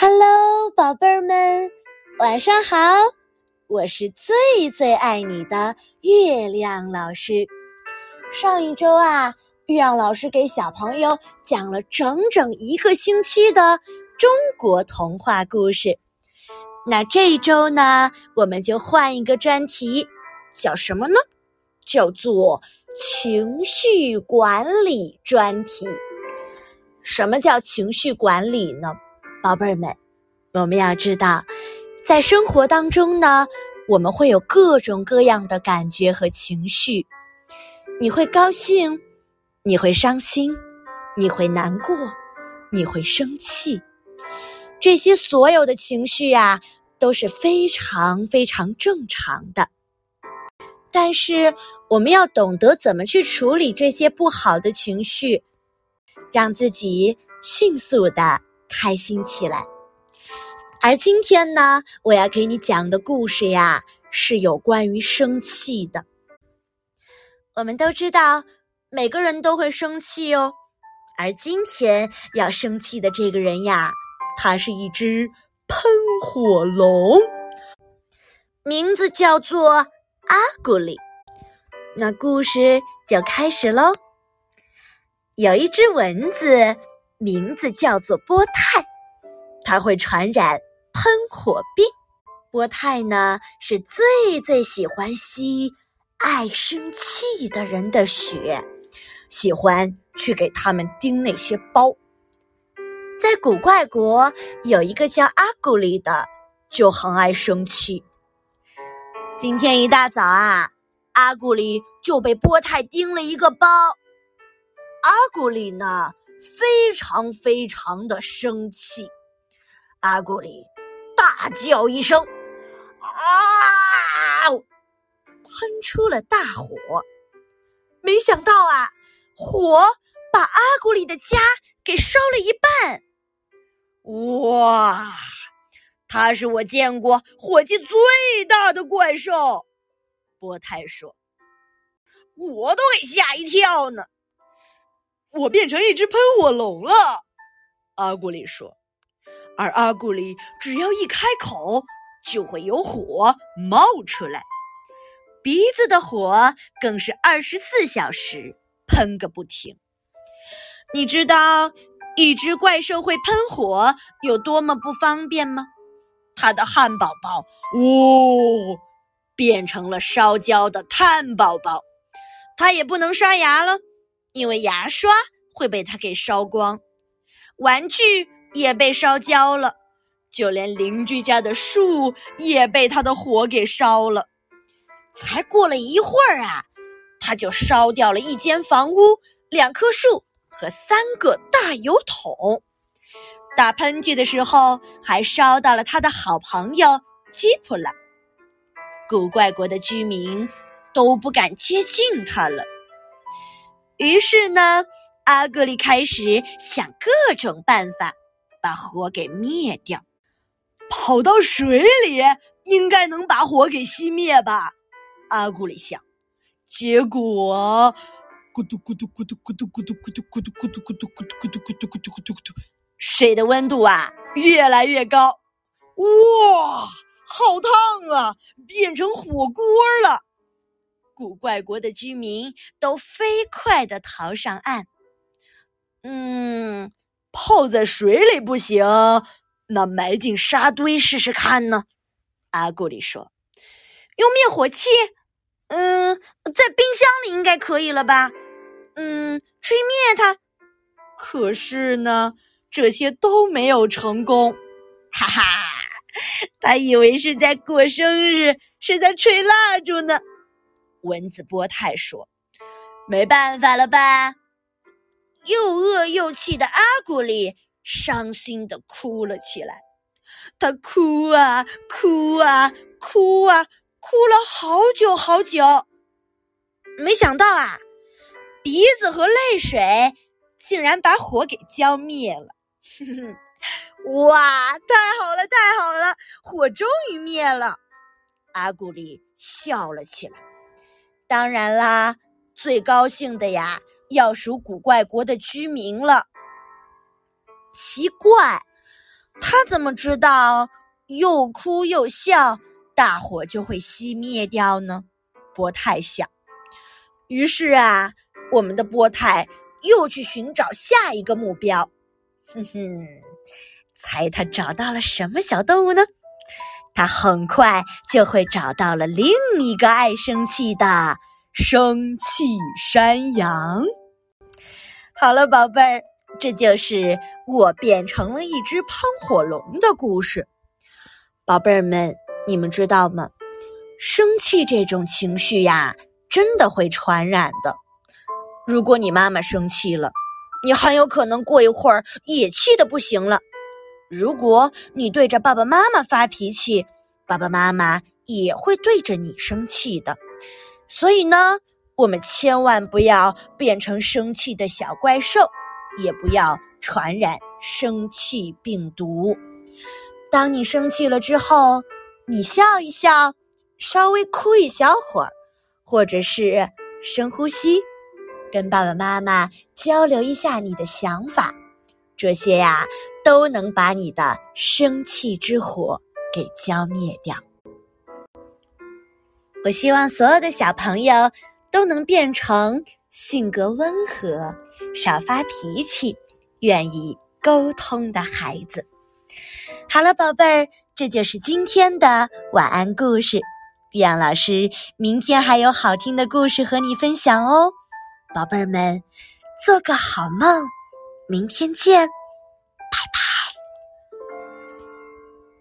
Hello，宝贝儿们，晚上好！我是最最爱你的月亮老师。上一周啊，月亮老师给小朋友讲了整整一个星期的中国童话故事。那这一周呢，我们就换一个专题，叫什么呢？叫做情绪管理专题。什么叫情绪管理呢？宝贝儿们，我们要知道，在生活当中呢，我们会有各种各样的感觉和情绪。你会高兴，你会伤心，你会难过，你会生气。这些所有的情绪呀，都是非常非常正常的。但是，我们要懂得怎么去处理这些不好的情绪，让自己迅速的。开心起来，而今天呢，我要给你讲的故事呀，是有关于生气的。我们都知道，每个人都会生气哦。而今天要生气的这个人呀，他是一只喷火龙，名字叫做阿古里。那故事就开始喽。有一只蚊子。名字叫做波泰，它会传染喷火病。波泰呢是最最喜欢吸爱生气的人的血，喜欢去给他们叮那些包。在古怪国有一个叫阿古里的，就很爱生气。今天一大早啊，阿古里就被波泰叮了一个包。阿古里呢？非常非常的生气，阿古里大叫一声，啊！喷出了大火。没想到啊，火把阿古里的家给烧了一半。哇！他是我见过火气最大的怪兽。波泰说：“我都给吓一跳呢。”我变成一只喷火龙了，阿古里说。而阿古里只要一开口，就会有火冒出来，鼻子的火更是二十四小时喷个不停。你知道一只怪兽会喷火有多么不方便吗？它的汉堡包，呜，变成了烧焦的炭宝宝。它也不能刷牙了。因为牙刷会被它给烧光，玩具也被烧焦了，就连邻居家的树也被它的火给烧了。才过了一会儿啊，它就烧掉了一间房屋、两棵树和三个大油桶。打喷嚏的时候，还烧到了他的好朋友吉普拉。古怪国的居民都不敢接近他了。于是呢，阿格里开始想各种办法把火给灭掉。跑到水里应该能把火给熄灭吧？阿古里想。结果，咕嘟咕嘟咕嘟咕嘟咕嘟咕嘟咕嘟咕嘟咕嘟咕嘟咕嘟咕嘟咕嘟咕嘟咕嘟，水的温度啊越来越高。哇，好烫啊！变成火锅了。古怪国的居民都飞快的逃上岸。嗯，泡在水里不行，那埋进沙堆试试看呢？阿古里说：“用灭火器？嗯，在冰箱里应该可以了吧？嗯，吹灭它。可是呢，这些都没有成功。哈哈，他以为是在过生日，是在吹蜡烛呢。”蚊子波泰说：“没办法了吧？”又饿又气的阿古丽伤心的哭了起来。他哭啊哭啊哭啊，哭了好久好久。没想到啊，鼻子和泪水竟然把火给浇灭了。哇，太好了，太好了，火终于灭了。阿古丽笑了起来。当然啦，最高兴的呀，要数古怪国的居民了。奇怪，他怎么知道又哭又笑，大火就会熄灭掉呢？波太想。于是啊，我们的波太又去寻找下一个目标。哼哼，猜他找到了什么小动物呢？他很快就会找到了另一个爱生气的生气山羊。好了，宝贝儿，这就是我变成了一只喷火龙的故事。宝贝儿们，你们知道吗？生气这种情绪呀，真的会传染的。如果你妈妈生气了，你很有可能过一会儿也气得不行了。如果你对着爸爸妈妈发脾气，爸爸妈妈也会对着你生气的。所以呢。我们千万不要变成生气的小怪兽，也不要传染生气病毒。当你生气了之后，你笑一笑，稍微哭一小会儿，或者是深呼吸，跟爸爸妈妈交流一下你的想法，这些呀都能把你的生气之火给浇灭掉。我希望所有的小朋友。都能变成性格温和、少发脾气、愿意沟通的孩子。好了，宝贝儿，这就是今天的晚安故事。碧昂老师明天还有好听的故事和你分享哦，宝贝儿们，做个好梦，明天见，拜拜。